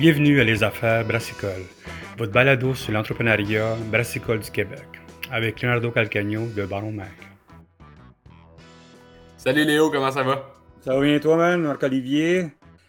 Bienvenue à Les Affaires Brassicole, votre balado sur l'entrepreneuriat brassicole du Québec, avec Leonardo Calcagno de Baron Mac. Salut Léo, comment ça va? Ça va bien toi, man? Marc-Olivier,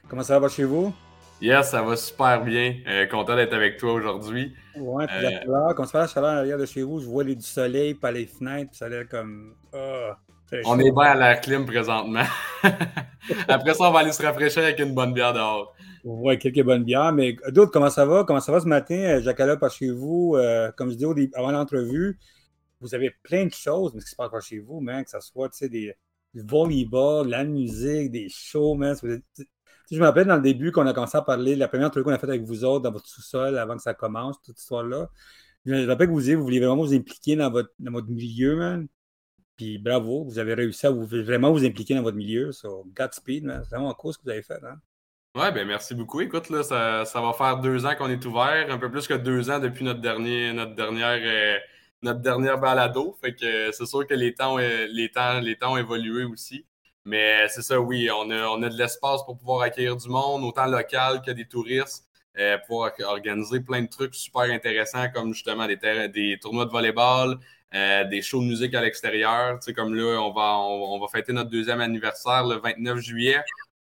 comment ça va chez vous? Yes, ça va super bien. Euh, content d'être avec toi aujourd'hui. Ouais, puis la chaleur, quand se fait la chaleur à l'arrière de chez vous, je vois les, du soleil par les fenêtres, puis ça a l'air comme. Ah, on est bien à l'air clim présentement. Après ça, on va aller se rafraîchir avec une bonne bière dehors. Ouais, quelques bonnes bières. Mais d'autres, comment ça va? Comment ça va ce matin? Jacques par chez vous, euh, comme je dis avant l'entrevue, vous avez plein de choses, mais ce qui se passe par chez vous, que ce soit des, du volleyball, la musique, des shows, man. Je me rappelle dans le début qu'on a commencé à parler, la première truc qu'on a fait avec vous autres dans votre sous-sol avant que ça commence, toute cette histoire-là. Je me rappelle que vous, vous vouliez vraiment vous impliquer dans votre, dans votre milieu, man. Puis bravo, vous avez réussi à vous, vraiment vous impliquer dans votre milieu. So, Godspeed, man. C'est vraiment cool ce que vous avez fait, hein? Ouais, ben merci beaucoup. Écoute, là, ça, ça va faire deux ans qu'on est ouvert, un peu plus que deux ans depuis notre dernier, notre dernière, euh, notre dernière balado. Fait que c'est sûr que les temps, les temps, les temps ont évolué aussi. Mais c'est ça, oui, on a, on a de l'espace pour pouvoir accueillir du monde, autant local que des touristes, euh, pouvoir organiser plein de trucs super intéressants comme justement des, des tournois de volleyball, euh, des shows de musique à l'extérieur. Tu sais, comme là, on va, on, va fêter notre deuxième anniversaire le 29 juillet.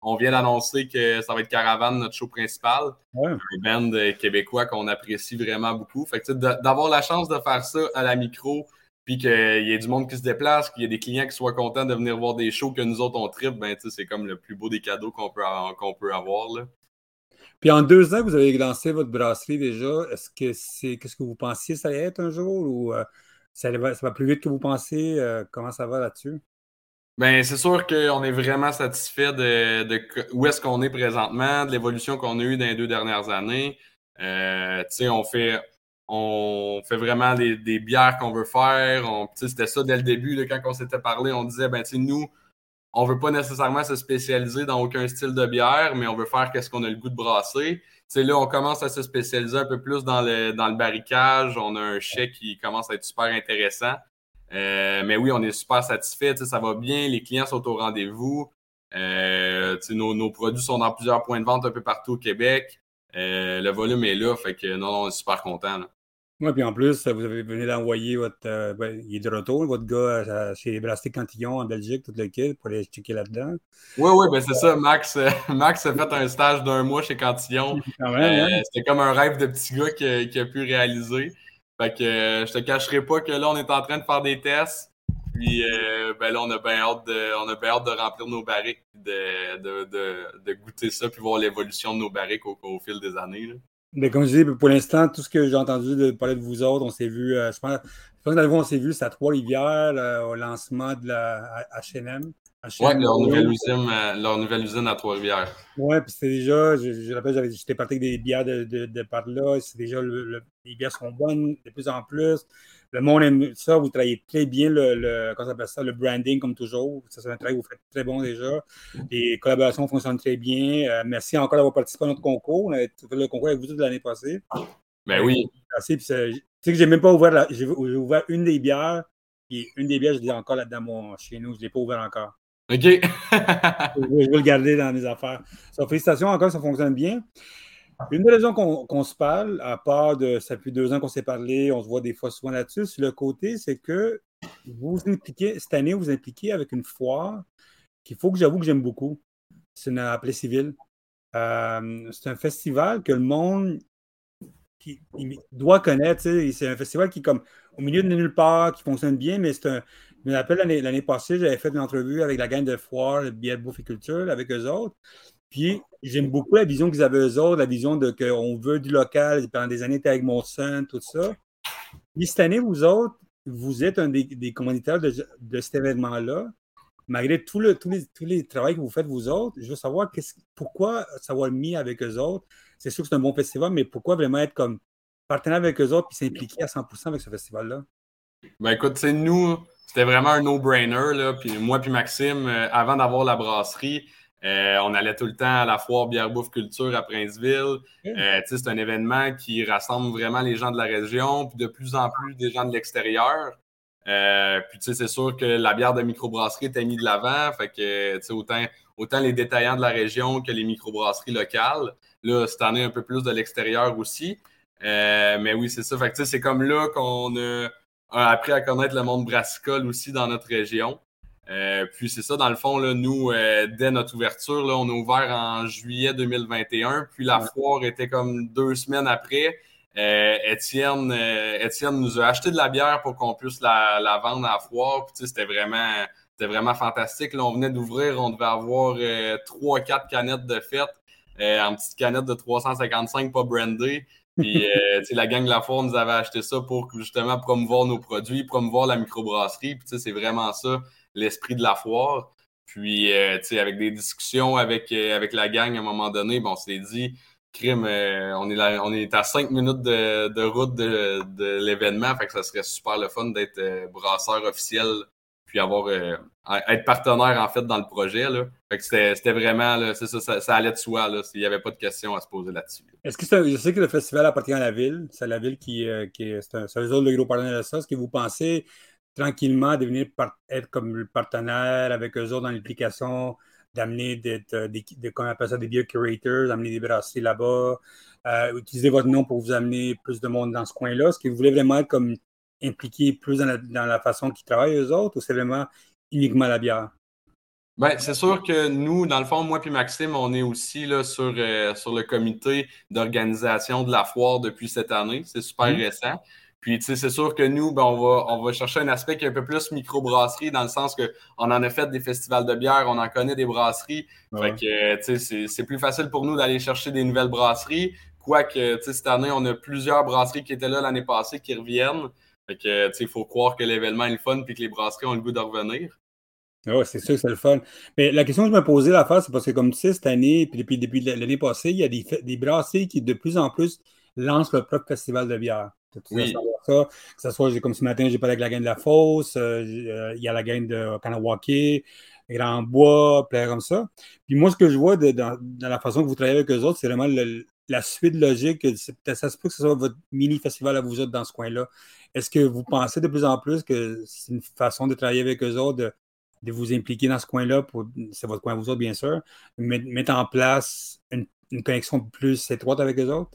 On vient d'annoncer que ça va être Caravane, notre show principal. Un band québécois qu'on apprécie vraiment beaucoup. Fait que d'avoir la chance de faire ça à la micro, puis qu'il y ait du monde qui se déplace, qu'il y ait des clients qui soient contents de venir voir des shows que nous autres on tripe, ben, c'est comme le plus beau des cadeaux qu'on peut, qu'on peut avoir. Là. Puis en deux ans, vous avez lancé votre brasserie déjà. Est-ce que c'est qu'est-ce que vous pensiez ça allait être un jour ou euh, ça, va, plus vite que vous pensez? Euh, comment ça va là-dessus? Ben, c'est sûr qu'on est vraiment satisfait de, où est-ce qu'on est présentement, de l'évolution qu'on a eue dans les deux dernières années. Euh, on fait on fait vraiment des, bières qu'on veut faire. C'était ça dès le début, quand on s'était parlé, on disait, ben, nous, on veut pas nécessairement se spécialiser dans aucun style de bière, mais on veut faire qu'est-ce qu'on a le goût de brasser. T'sais, là, on commence à se spécialiser un peu plus dans le, dans le barricage. On a un chèque qui commence à être super intéressant. Euh, mais oui, on est super satisfait. Ça va bien, les clients sont au rendez-vous. Euh, nos, nos, produits sont dans plusieurs points de vente un peu partout au Québec. Euh, le volume est là, fait que non, on est super content. Oui, puis en plus, vous avez venu d'envoyer votre. Ben, il est de retour, votre gars, chez Brasté Cantillon en Belgique, tout le kit, pour aller checker là-dedans. Oui, oui, ben c'est ça. Max, Max a fait un stage d'un mois chez Cantillon. Hein? C'était comme un rêve de petit gars qu'il a pu réaliser. Fait que je te cacherai pas que là, on est en train de faire des tests. Puis ben là, on a bien hâte de, on a bien hâte de remplir nos barriques, de, de, de, de goûter ça, puis voir l'évolution de nos barriques au, au fil des années. Là. Mais comme je dis, pour l'instant, tout ce que j'ai entendu de parler de vous autres, on s'est vu, euh, je pense, je pense on s'est vu, c'est à Trois-Rivières, euh, au lancement de la HM. Oui, leur nouvelle usine, euh, leur nouvelle usine à Trois-Rivières. Oui, puis c'était déjà, je, je rappelle, j'étais parti avec des bières de, de, de par là, c'est déjà, les bières sont bonnes de plus en plus le monde aime ça. Vous travaillez très bien le, le, ça, le branding, comme toujours. Ça, c'est un travail que vous faites très bon déjà. Les collaborations fonctionnent très bien. Euh, merci encore d'avoir participé à notre concours. On a fait le concours avec vous toute l'année passée. Ben oui. Merci. tu sais que j'ai même pas ouvert, j'ai ouvert une des bières. Puis une des bières, je l'ai encore là-dedans chez nous. Je ne l'ai pas ouvert encore. OK. je, vais, le garder dans mes affaires. félicitations encore, ça fonctionne bien. Une des raisons qu'on se parle, à part de ça fait deux ans qu'on s'est parlé, on se voit des fois souvent là-dessus, sur le côté, c'est que vous impliquez, cette année, vous impliquez avec une foire qu'il faut que j'avoue que j'aime beaucoup. C'est une appelée civile. Euh, c'est un festival que le monde doit connaître. C'est un festival qui comme au milieu de nulle part, qui fonctionne bien, mais c'est un. Je me rappelle l'année passée, j'avais fait une entrevue avec la gang de foire, de bouffe et culture, avec eux autres. Puis j'aime beaucoup la vision qu'ils avaient eux autres, la vision de qu'on veut du local. Pendant des années, tu avec mon son, tout ça. Puis cette année, vous autres, vous êtes un des, commanditaires de, cet événement-là. Malgré tout le, tous, les, tous les travaux que vous faites, vous autres, je veux savoir pourquoi savoir mis avec eux autres. C'est sûr que c'est un bon festival, mais pourquoi vraiment être comme partenaire avec eux autres puis s'impliquer à 100% avec ce festival-là? Ben écoute, nous, c'était vraiment un no-brainer. Puis moi puis Maxime, euh, avant d'avoir la brasserie, euh, on allait tout le temps à la foire Bière Bouffe Culture à Princeville. Euh, c'est un événement qui rassemble vraiment les gens de la région, puis de plus en plus des gens de l'extérieur. Euh, puis c'est sûr que la bière de microbrasserie était mise de l'avant. Fait que autant, autant les détaillants de la région que les microbrasseries locales. Là, cette année, un peu plus de l'extérieur aussi. Mais oui, c'est ça. Fait c'est comme là qu'on a, appris à connaître le monde brassicole aussi dans notre région. Euh, puis c'est ça, dans le fond, là, nous, euh, dès notre ouverture, là, on a ouvert en juillet 2021. Puis la foire était comme deux semaines après. Étienne, Étienne nous a acheté de la bière pour qu'on puisse la, la, vendre à la foire. Puis c'était vraiment, c'était vraiment fantastique. Là, on venait d'ouvrir, on devait avoir trois, quatre canettes de fête. en petite canette de 355 pas brandées. Puis, euh, la gang de la Foire nous avait acheté ça pour justement promouvoir nos produits, promouvoir la microbrasserie. Puis, c'est vraiment ça, l'esprit de la foire. Puis, euh, avec des discussions avec, euh, avec la gang à un moment donné, bon, on s'est dit, crime, euh, on, est on est à cinq minutes de, de route de, de l'événement, fait que ça serait super le fun d'être brasseur officiel puis avoir être partenaire en fait dans le projet. Là. Fait que c'était vraiment, ça, ça, allait de soi. Là, il n'y avait pas de questions à se poser là-dessus. Est-ce que je sais que le festival appartient à la ville, c'est la ville qui, qui est, c'est un, le gros partenaire de ça. Est-ce que vous pensez tranquillement devenir être comme le partenaire avec eux autres dans l'implication d'amener des, euh, des, on appelle ça, des beer curators, d'amener des brasseries là-bas, utiliser votre nom pour vous amener plus de monde dans ce coin-là? Est-ce que vous voulez vraiment être comme impliqués plus dans la, façon qu'ils travaillent eux autres ou c'est vraiment uniquement la bière? Ben, c'est sûr que nous, dans le fond, moi et Maxime, on est aussi là, sur, euh, sur le comité d'organisation de la foire depuis cette année. C'est super mmh. récent. Puis, tu sais, c'est sûr que nous, ben, on, va, on va chercher un aspect qui est un peu plus microbrasserie, dans le sens qu'on en a fait des festivals de bière, on en connaît des brasseries. Fait que, tu sais, c'est plus facile pour nous d'aller chercher des nouvelles brasseries. Quoique, tu sais, cette année, on a plusieurs brasseries qui étaient là l'année passée qui reviennent. Fait que, tu sais, il faut croire que l'événement est le fun et que les brasseries ont le goût de revenir. Oui, c'est sûr que c'est le fun. Mais la question que je me posais la fois, c'est parce que, comme tu sais, cette année, puis depuis, depuis l'année passée, il y a des, des brasseries qui, de plus en plus, lancent leur propre festival de bière. Oui. Ça, que ce soit, comme ce matin, j'ai parlé avec la gang de la Fosse, euh, euh, il y a la gang de Kanawake, Grand Bois, plein comme ça. Puis moi, ce que je vois dans, la façon que vous travaillez avec eux autres, c'est vraiment la suite logique. Ça se peut que ce soit votre mini-festival à vous autres dans ce coin-là. Est-ce que vous pensez de plus en plus que c'est une façon de travailler avec eux autres, de, vous impliquer dans ce coin-là, c'est votre coin vous autres, bien sûr, mettre en place une, connexion plus étroite avec eux autres?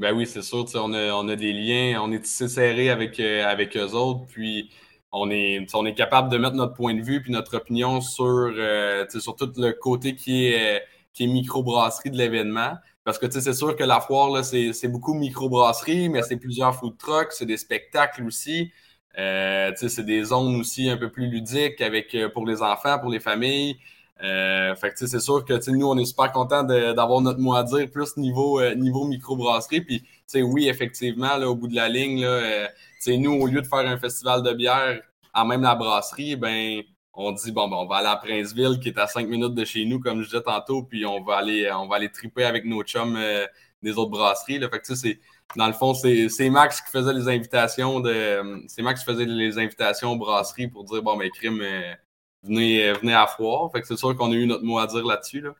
Ben oui, c'est sûr. On a, on a, des liens, on est tissé serré avec, euh, avec eux autres, puis on est, on est capable de mettre notre point de vue puis notre opinion sur, euh, sur tout le côté qui est, qui est microbrasserie de l'événement. Parce que c'est sûr que la foire, c'est beaucoup microbrasserie, mais c'est plusieurs food trucks, c'est des spectacles aussi. Euh, c'est des zones aussi un peu plus ludiques avec euh, pour les enfants, pour les familles. Euh, fait que c'est sûr que nous, on est super contents d'avoir notre mot à dire, plus niveau, euh, niveau microbrasserie. Puis oui, effectivement, là, au bout de la ligne, là, euh, nous, au lieu de faire un festival de bière à même la brasserie, ben on dit bon, ben, on va aller à Princeville, qui est à cinq minutes de chez nous, comme je disais tantôt, puis on va aller, on va aller triper avec nos chums euh, des autres brasseries. Là. Fait que, c'est, dans le fond, c'est, Max qui faisait les invitations de. C'est Max qui faisait les invitations aux brasseries pour dire bon ben crime, euh, venez, venez à foire. Fait que c'est sûr qu'on a eu notre mot à dire là-dessus. Là.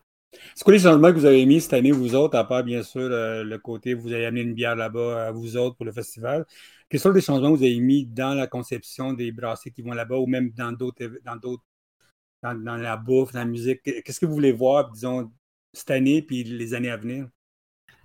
C'est quoi les changements que vous avez mis cette année, vous autres, à part bien sûr le, côté vous avez amené une bière là-bas à vous autres pour le festival? Quels sont les changements que vous avez mis dans la conception des brasseries qui vont là-bas ou même dans d'autres, dans d'autres, dans, la bouffe, dans la musique? Qu'est-ce que vous voulez voir, disons, cette année puis les années à venir?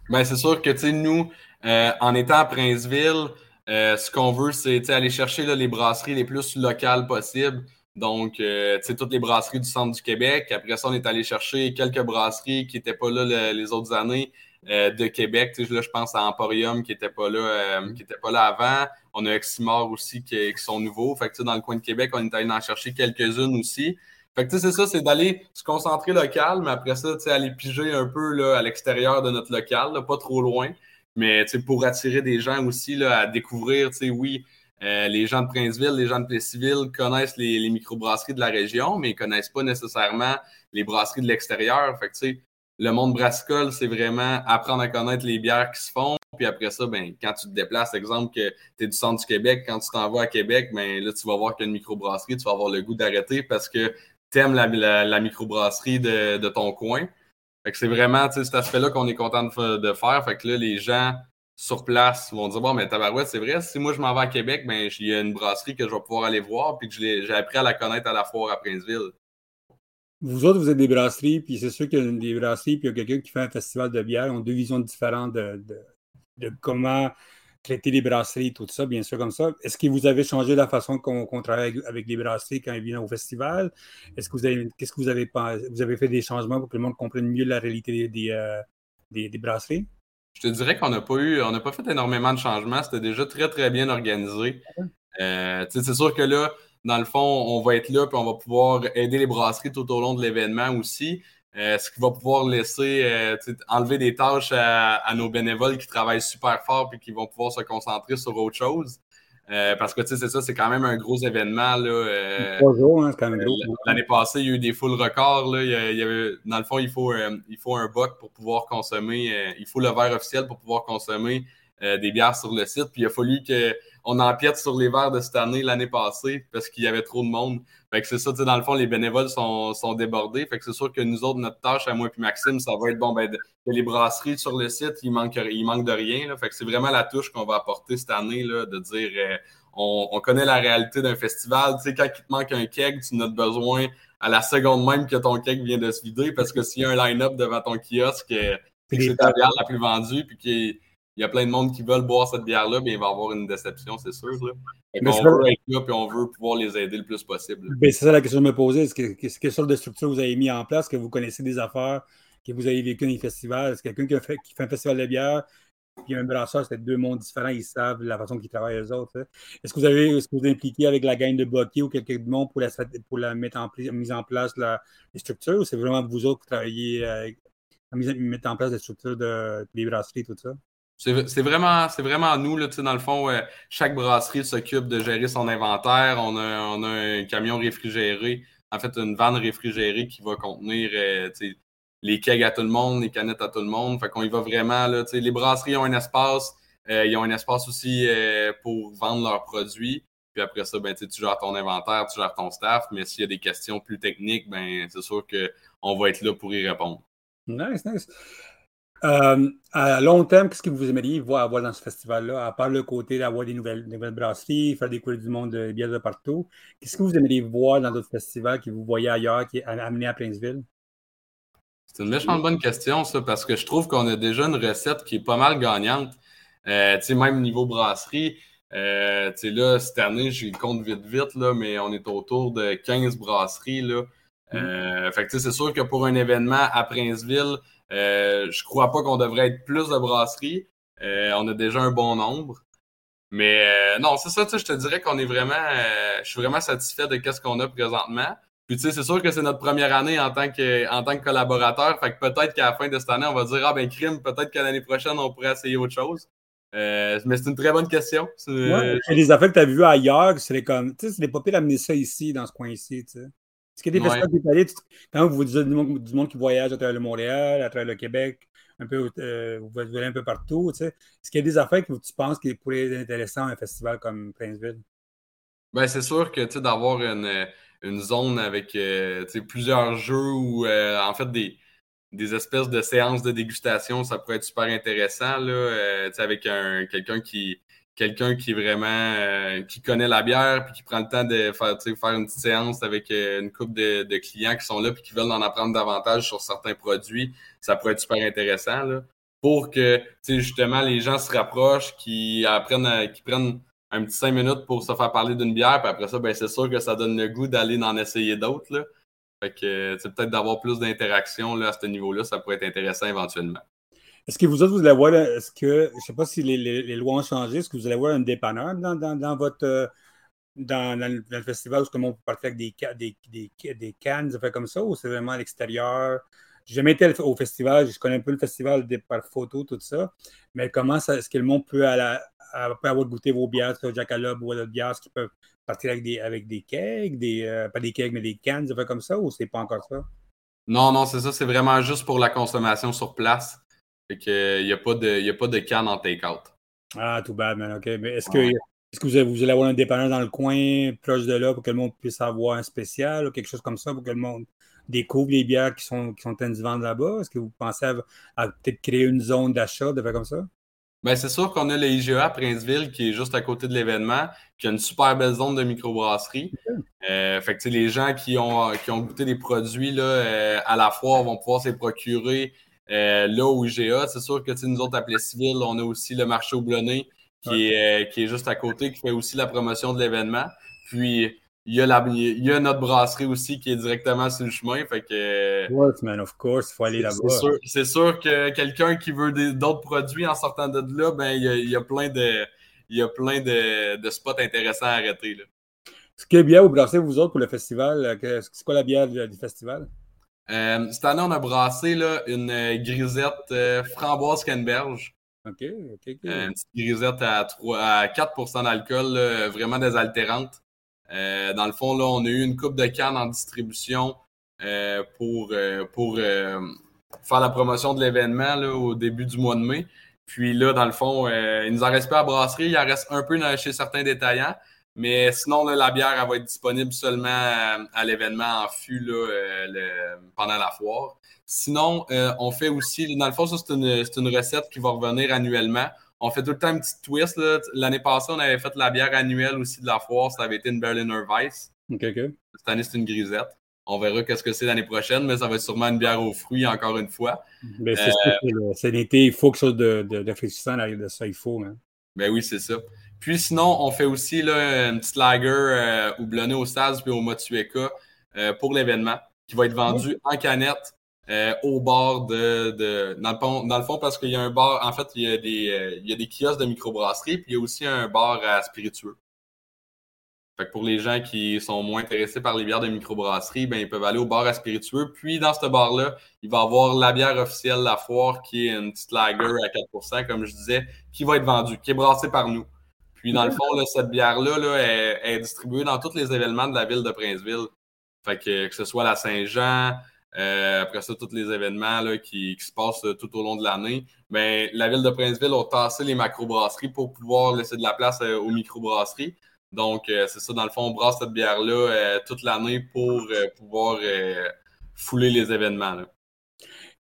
Bien, c'est sûr que, tu sais, nous, euh, en étant à Princeville, euh, ce qu'on veut, c'est aller chercher les brasseries les plus locales possibles. Donc, euh, tu sais, toutes les brasseries du centre du Québec. Après ça, on est allé chercher quelques brasseries qui n'étaient pas là les autres années. Euh, de Québec. Là, je pense à Emporium qui n'était pas là, euh, qui était pas là avant. On a Eximor aussi qui, sont nouveaux. Fait que, dans le coin de Québec, on est allé en chercher quelques-unes aussi. Fait que c'est ça, c'est d'aller se concentrer local, mais après ça, aller piger un peu là, à l'extérieur de notre local, pas trop loin. Mais pour attirer des gens aussi là, à découvrir, oui, euh, les gens de Princeville, les gens de Plessisville connaissent les, les microbrasseries de la région, mais ils ne connaissent pas nécessairement les brasseries de l'extérieur. Fait que, le monde brassicole, c'est vraiment apprendre à connaître les bières qui se font. Puis après ça, ben, quand tu te déplaces, exemple que tu es du centre du Québec, quand tu t'en vas à Québec, ben, là, tu vas voir qu'il y a une microbrasserie, tu vas avoir le goût d'arrêter parce que tu aimes la, la, microbrasserie de, de, ton coin. Fait que c'est vraiment cet aspect-là qu'on est content de, faire. Fait que là, les gens sur place vont dire Bon, mais tabarouette, c'est vrai, si moi je m'en vais à Québec, ben, il y a une brasserie que je vais pouvoir aller voir puis que j'ai appris à la connaître à la foire à Princeville. vous autres, vous êtes des brasseries, puis c'est sûr qu'il y a des brasseries, puis il y a quelqu'un qui fait un festival de bière. Ont deux visions différentes de, de, comment traiter les brasseries, tout ça, bien sûr, comme ça. Est-ce que vous avez changé la façon qu'on travaille avec, les brasseries quand ils viennent au festival? Est-ce que vous avez, qu'est-ce que vous avez, vous avez fait des changements pour que le monde comprenne mieux la réalité des, des, des brasseries? Je te dirais qu'on n'a pas eu, on n'a pas fait énormément de changements. C'était déjà très, très bien organisé. Euh, c'est sûr que là, dans le fond, on va être là et on va pouvoir aider les brasseries tout au long de l'événement aussi. Euh, ce qui va pouvoir laisser euh, enlever des tâches à, nos bénévoles qui travaillent super fort et qui vont pouvoir se concentrer sur autre chose. Euh, parce que tu sais, c'est ça, c'est quand même un gros événement. Là, euh, hein, c'est quand même gros. L'année passée, il y a eu des full records. Là, il y avait, dans le fond, il faut, euh, il faut un buck pour pouvoir consommer. il faut le verre officiel pour pouvoir consommer des bières sur le site. Puis il a fallu qu'on empiète sur les verres de cette année, l'année passée, parce qu'il y avait trop de monde. Fait que c'est ça, tu sais, dans le fond, les bénévoles sont, sont débordés. Fait que c'est sûr que nous autres, notre tâche, à moi et Maxime, ça va être bon, ben, les brasseries sur le site, il manque, il manque de rien. Là. Fait que c'est vraiment la touche qu'on va apporter cette année, là, de dire euh, on, connaît la réalité d'un festival. Tu sais, quand il te manque un keg, tu n'as besoin à la seconde même que ton keg vient de se vider parce que s'il y a un line-up devant ton kiosque, euh, c'est ta bière la plus vendue, puis qu'il y a plein de monde qui veulent boire cette bière-là, bien, il va y avoir une déception, c'est sûr. Là on veut être là et on veut pouvoir les aider le plus possible. C'est ça la question que je me posais. Est-ce quelle sorte de structure vous avez mis en place, que vous connaissez des affaires, que vous avez vécu dans les festivals? Est-ce quelqu'un qui, fait, un festival de bière puis un brasseur, c'est deux mondes différents, ils savent la façon qu'ils travaillent eux autres. Hein? Est-ce que vous avez est-ce que vous impliqué avec la gang de Bucky ou quelqu'un de monde pour la, pour la mettre en, mise en place la, les structures ou c'est vraiment vous autres qui travaillez à, mettre en place les structures de, des brasseries et tout ça? C'est vraiment, vraiment nous, là, dans le fond, chaque brasserie s'occupe de gérer son inventaire. On a, un camion réfrigéré, en fait, une vanne réfrigérée qui va contenir euh, les kegs à tout le monde, les canettes à tout le monde. Fait qu'on y va vraiment. Là, les brasseries ont un espace. Euh, ils ont un espace aussi euh, pour vendre leurs produits. Puis après ça, ben, tu gères ton inventaire, tu gères ton staff. Mais s'il y a des questions plus techniques, ben, c'est sûr qu'on va être là pour y répondre. Nice, nice. Euh, à long terme, qu'est-ce que vous aimeriez voir avoir dans ce festival-là, à part le côté d'avoir des nouvelles, nouvelles brasseries, faire découvrir du monde de bières de partout? Qu'est-ce que vous aimeriez voir dans d'autres festivals que vous voyez ailleurs, qui est amené à Princeville? C'est une méchante bonne question, ça, parce que je trouve qu'on a déjà une recette qui est pas mal gagnante. Euh, tu sais, même niveau brasserie, euh, tu sais, là, cette année, le compte vite, vite, là, mais on est autour de 15 brasseries, là. Mm. Euh, fait que, c'est sûr que pour un événement à Princeville, euh, je crois pas qu'on devrait être plus de brasseries. Euh, on a déjà un bon nombre. Mais euh, non, c'est ça, je te dirais qu'on est vraiment. je suis vraiment satisfait de ce qu'on a présentement. Puis tu sais, c'est sûr que c'est notre première année en tant que, en tant que collaborateur. Fait que peut-être qu'à la fin de cette année, on va dire Ah ben crime, peut-être que l'année prochaine, on pourrait essayer autre chose. mais c'est une très bonne question. Ouais, les affaires que tu as vues ailleurs, c'est comme. Tu sais, c'est des pas d'amener ça ici, dans ce coin-ci, tu sais. Est-ce qu'il y a des festivals qui allés, quand vous dites du monde, du monde, qui voyage à travers le Montréal, à travers le Québec, un peu, euh, vous allez un peu partout, tu sais, est-ce qu'il y a des affaires que tu penses qui pourraient être intéressantes à un festival comme Princeville? Ben, c'est sûr que, tu sais, d'avoir une, une, zone avec, euh, plusieurs jeux ou, euh, en fait, des, des espèces de séances de dégustation, ça pourrait être super intéressant, là, avec un, quelqu'un qui, quelqu'un qui vraiment euh, qui connaît la bière puis qui prend le temps de faire, faire une petite séance avec euh, une couple de, clients qui sont là puis qui veulent en apprendre davantage sur certains produits, ça pourrait être super intéressant là, pour que justement les gens se rapprochent, qui apprennent qui prennent un petit cinq minutes pour se faire parler d'une bière, puis après ça, ben c'est sûr que ça donne le goût d'aller en essayer d'autres. Fait que peut-être d'avoir plus d'interaction à ce niveau-là, ça pourrait être intéressant éventuellement. Est-ce que vous autres, vous allez voir, est-ce que, je ne sais pas si les, lois ont changé, est-ce que vous allez voir un dépanneur dans, votre, euh, dans, le festival, où on peut partir avec des, des, des, cannes, des affaires comme ça, ou c'est vraiment à l'extérieur? J'ai jamais été au festival, je connais un peu le festival par photo, tout ça, mais comment est-ce que le monde peut, à avoir goûté vos bières, Jackalope ou d'autres bières qui peuvent partir avec des, avec des kegs, des, euh, pas des kegs, mais des cannes, des affaires comme ça, ou c'est pas encore ça? Non, non, c'est ça, c'est vraiment juste pour la consommation sur place. Fait qu'il n'y a, pas de, a pas de canne en take-out. Ah, tout bad, man. OK. Mais est-ce que, que vous, allez, avoir un dépanneur dans le coin, proche de là, pour que le monde puisse avoir un spécial ou quelque chose comme ça, pour que le monde découvre les bières qui sont, qui sont en train de vendre là-bas? Est-ce que vous pensez à, peut-être créer une zone d'achat, de faire comme ça? Ben, c'est sûr qu'on a le IGA à Princeville qui est juste à côté de l'événement, qui a une super belle zone de microbrasserie. Euh, fait que les gens qui ont, qui ont goûté des produits là, euh, à la foire vont pouvoir se procurer euh, là au IGA. C'est sûr que nous autres à Plessisville, on a aussi le marché au Blonnet qui, est, qui est juste à côté, qui fait aussi la promotion de l'événement. Puis il y, a la, il y a notre brasserie aussi qui est directement sur le chemin. Fait que, man, of course, il faut aller là-bas. C'est sûr, que quelqu'un qui veut d'autres produits en sortant de là, ben, il, y a, il y a plein de, il y a plein de, de spots intéressants à arrêter. Là. Ce que bière vous brassez, vous autres, pour le festival? C'est quoi la bière du, festival? Euh, cette année, on a brassé là, une grisette euh, framboise canneberge. OK, OK, une petite grisette à, 3, à 4% d'alcool, vraiment désaltérante. Euh, dans le fond, là, on a eu une coupe de cannes en distribution euh, pour, euh, pour faire la promotion de l'événement au début du mois de mai. Puis là, dans le fond, il nous en reste pas à brasserie, il en reste un peu chez certains détaillants. Mais sinon, la bière elle va être disponible seulement à, l'événement en fût là, pendant la foire. Sinon, on fait aussi, dans le fond, ça, c'est une, une, recette qui va revenir annuellement on fait tout le temps un petit twist. L'année passée, on avait fait la bière annuelle aussi de la foire. Ça avait été une Berliner Weiss. Cette année, c'est une grisette. On verra qu'est-ce que c'est l'année prochaine, mais ça va être sûrement une bière aux fruits, encore une fois. Ben, c'est l'été, il faut quelque chose de, de, de arrive de ça, il faut. Hein. Ben oui, c'est ça. Puis sinon, on fait aussi là, une petite lager euh, houblonnée au Staz puis au Motueka euh, pour l'événement, qui va être vendu en canette euh, au bord de, de dans, le fond, dans le fond parce qu'il y a un bar en fait il y a des euh, il y a des kiosques de microbrasserie puis il y a aussi un bar à spiritueux. Fait que pour les gens qui sont moins intéressés par les bières de microbrasserie, ben ils peuvent aller au bar à spiritueux. Puis dans ce bar-là, il va y avoir la bière officielle La Foire, qui est une petite lager à 4% comme je disais, qui va être vendue, qui est brassée par nous. Puis dans le fond, là, cette bière-là là, est, distribuée dans tous les événements de la ville de Princeville. Fait que, que ce soit la Saint-Jean, euh, après ça, tous les événements là, qui, se passent euh, tout au long de l'année. Ben, la ville de Princeville a tassé les macrobrasseries pour pouvoir laisser de la place euh, aux microbrasseries. Donc, c'est ça, dans le fond, on brasse cette bière-là toute l'année pour pouvoir fouler les événements.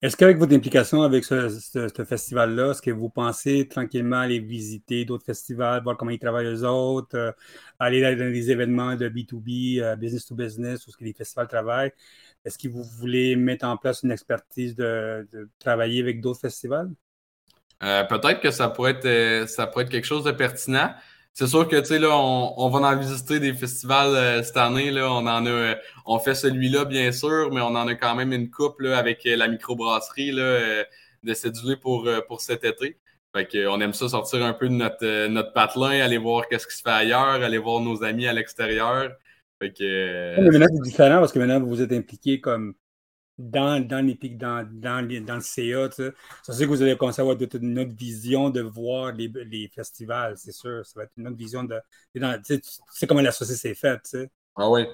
Est-ce qu'avec votre implication avec ce, festival-là, est-ce que vous pensez tranquillement aller visiter d'autres festivals, voir comment ils travaillent eux autres, aller dans des événements de B2B, business to business, où ce que les festivals travaillent? Est-ce que vous voulez mettre en place une expertise de, travailler avec d'autres festivals? Euh, peut-être que ça pourrait, être, euh, ça pourrait être quelque chose de pertinent. C'est sûr que, tu sais, là, on, va en visiter des festivals euh, cette année. Là, on en a, on fait celui-là, bien sûr, mais on en a quand même une coupe avec la microbrasserie là, de cédulé pour, pour cet été. Fait qu'on aime ça sortir un peu de notre, notre patelin, aller voir qu'est-ce qui se fait ailleurs, aller voir nos amis à l'extérieur. Fait que. Mais maintenant, c'est différent parce que maintenant, vous êtes impliqué comme dans, dans, les, dans, dans, dans le CA. Tu sais. Ça, c'est que vous allez commencer à avoir une autre vision de voir les, les festivals, c'est sûr. Ça va être une autre vision de. tu sais comment la société s'est faite. Tu sais. Ah oui.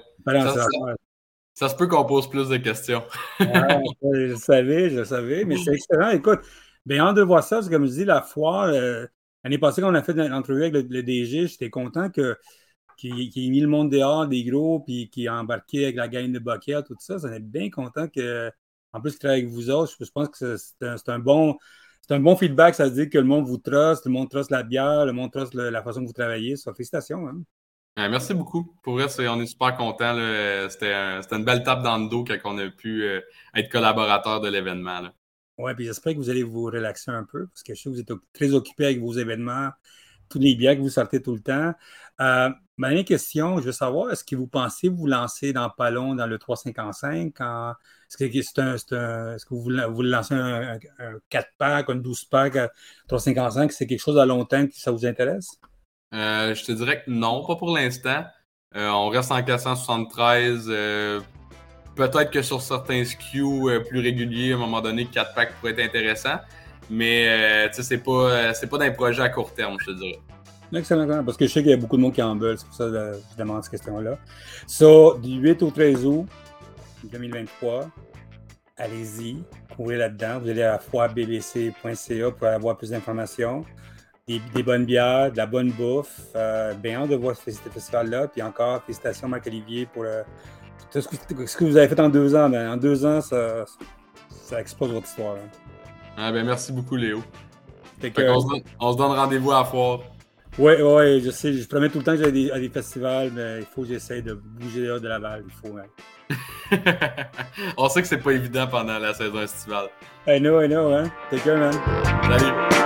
Ça, se peut qu'on pose plus de questions. ah, je le savais, je le savais, mais c'est excellent. Écoute, bien, de voir ça, parce que comme je dis, la foire, euh, l'année passée, quand on a fait l'entrevue avec le, le DG, j'étais content que qui, qui, a mis le monde dehors, des gros, puis qui a embarqué avec la gang de Bucket, tout ça. Ça est bien content que, en plus, qu'il travaille avec vous autres. Je pense que c'est un, bon. C'est un bon feedback, ça veut dire que le monde vous trust, le monde trust la bière, le monde trust la façon que vous travaillez. Ça, félicitations. Hein. merci beaucoup. Pour vrai, on est super contents. C'était une belle tape dans le dos quand on a pu euh, être collaborateur de l'événement. Oui, puis j'espère que vous allez vous relaxer un peu parce que je sais que vous êtes très occupé avec vos événements, tous les bières que vous sortez tout le temps. Euh, ma dernière question, je veux savoir, est-ce que vous pensez vous lancer dans Palon dans le 355? Est-ce que, est un, est que vous, vous lancez un, 4-pack, un 12-pack à 355? C'est quelque chose à long terme qui ça vous intéresse? Euh, je te dirais que non, pas pour l'instant. Euh, on reste en 473. Peut-être que sur certains SKU plus réguliers, à un moment donné, 4 packs pourrait être intéressant. Mais c'est pas, c'est pas d'un projet à court terme, je te dirais. Excellent, parce que je sais qu'il y a beaucoup de monde qui en veulent, c'est pour ça que je demande cette question-là. So, du 8 au 13 août 2023, allez-y, courez là-dedans. Vous allez à foirebbc.ca pour avoir plus d'informations. Des, bonnes bières, de la bonne bouffe. Euh, bien hâte de voir ce festival-là. Puis encore, félicitations Marc-Olivier pour tout ce que, vous avez fait en deux ans. Ben, en deux ans, ça, ça explose votre histoire. Hein. Ah ben merci beaucoup Léo. Fait Fait qu'on se donne, on se donne rendez-vous à la foire. Ouais, ouais, je sais. Je promets tout le temps que à des, à des festivals, mais il faut que j'essaie de bouger dehors de Laval. Il faut, hein. on sait que c'est pas évident pendant la saison estivale. I know, I know, hein. Take care, man. Salut!